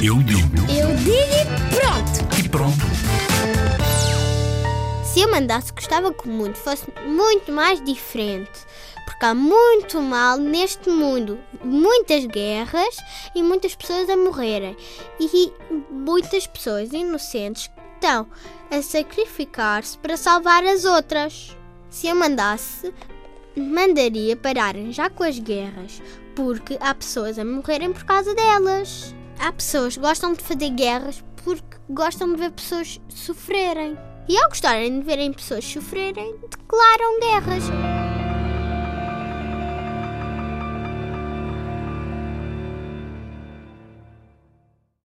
Eu digo Eu digo e pronto! e pronto. Se eu mandasse, gostava que o mundo fosse muito mais diferente. Porque há muito mal neste mundo. Muitas guerras e muitas pessoas a morrerem. E muitas pessoas inocentes que estão a sacrificar-se para salvar as outras. Se eu mandasse, mandaria pararem já com as guerras. Porque há pessoas a morrerem por causa delas. Há pessoas que gostam de fazer guerras porque gostam de ver pessoas sofrerem. E ao gostarem de verem pessoas sofrerem, declaram guerras.